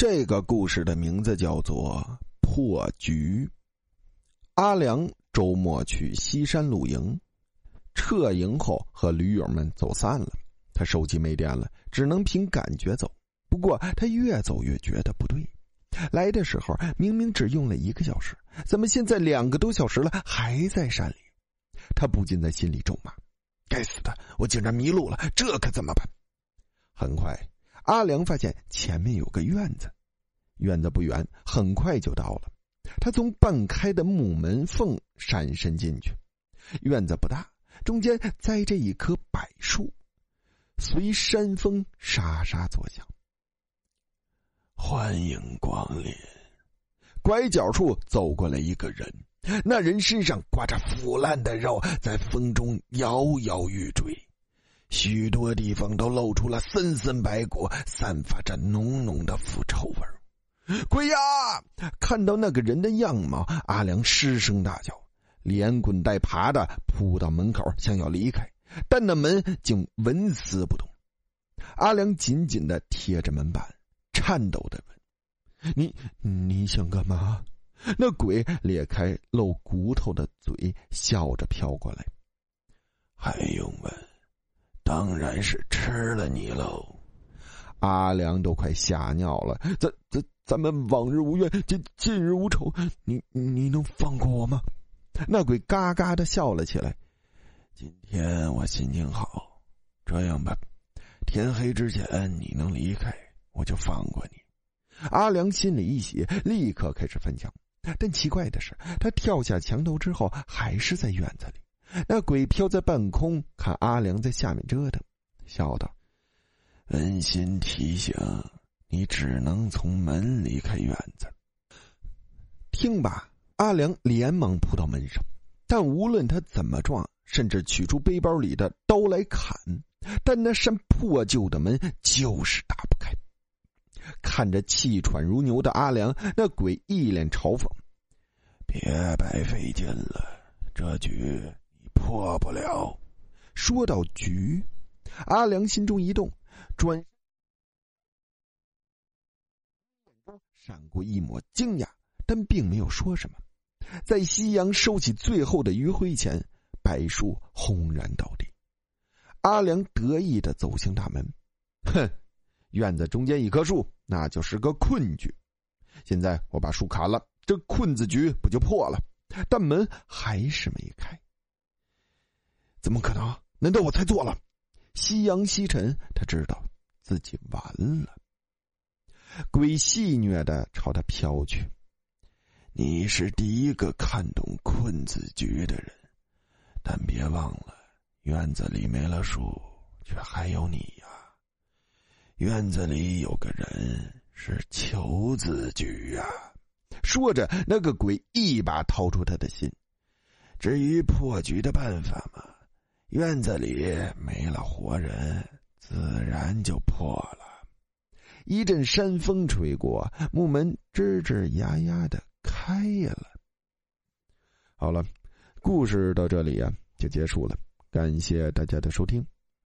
这个故事的名字叫做《破局》。阿良周末去西山露营，撤营后和驴友们走散了。他手机没电了，只能凭感觉走。不过他越走越觉得不对，来的时候明明只用了一个小时，怎么现在两个多小时了还在山里？他不禁在心里咒骂：“该死的，我竟然迷路了，这可怎么办？”很快。阿良发现前面有个院子，院子不远，很快就到了。他从半开的木门缝闪身进去。院子不大，中间栽着一棵柏树，随山风沙沙作响。欢迎光临！拐角处走过来一个人，那人身上挂着腐烂的肉，在风中摇摇欲坠。许多地方都露出了森森白骨，散发着浓浓的腐臭味儿。鬼呀！看到那个人的样貌，阿良失声大叫，连滚带爬的扑到门口，想要离开，但那门竟纹丝不动。阿良紧紧的贴着门板，颤抖的问：“你你想干嘛？”那鬼裂开露骨头的嘴，笑着飘过来，还用问？当然是吃了你喽！阿良都快吓尿了。咱咱咱们往日无怨，今今日无仇。你你能放过我吗？那鬼嘎嘎的笑了起来。今天我心情好，这样吧，天黑之前你能离开，我就放过你。阿良心里一喜，立刻开始翻墙。但奇怪的是，他跳下墙头之后，还是在院子里。那鬼飘在半空，看阿良在下面折腾，笑道：“温馨提醒，你只能从门离开院子。”听罢，阿良连忙扑到门上，但无论他怎么撞，甚至取出背包里的刀来砍，但那扇破旧的门就是打不开。看着气喘如牛的阿良，那鬼一脸嘲讽：“别白费劲了，这局。”破不了。说到局，阿良心中一动，转闪过一抹惊讶，但并没有说什么。在夕阳收起最后的余晖前，柏树轰然倒地。阿良得意的走向大门，哼，院子中间一棵树，那就是个困局。现在我把树砍了，这困字局不就破了？但门还是没开。怎么可能？难道我猜错了？夕阳西沉，他知道自己完了。鬼戏谑的朝他飘去：“你是第一个看懂困字局的人，但别忘了，院子里没了树，却还有你呀。院子里有个人是求字局呀。”说着，那个鬼一把掏出他的心。至于破局的办法嘛。院子里没了活人，自然就破了。一阵山风吹过，木门吱吱呀呀的开了。好了，故事到这里呀就结束了，感谢大家的收听。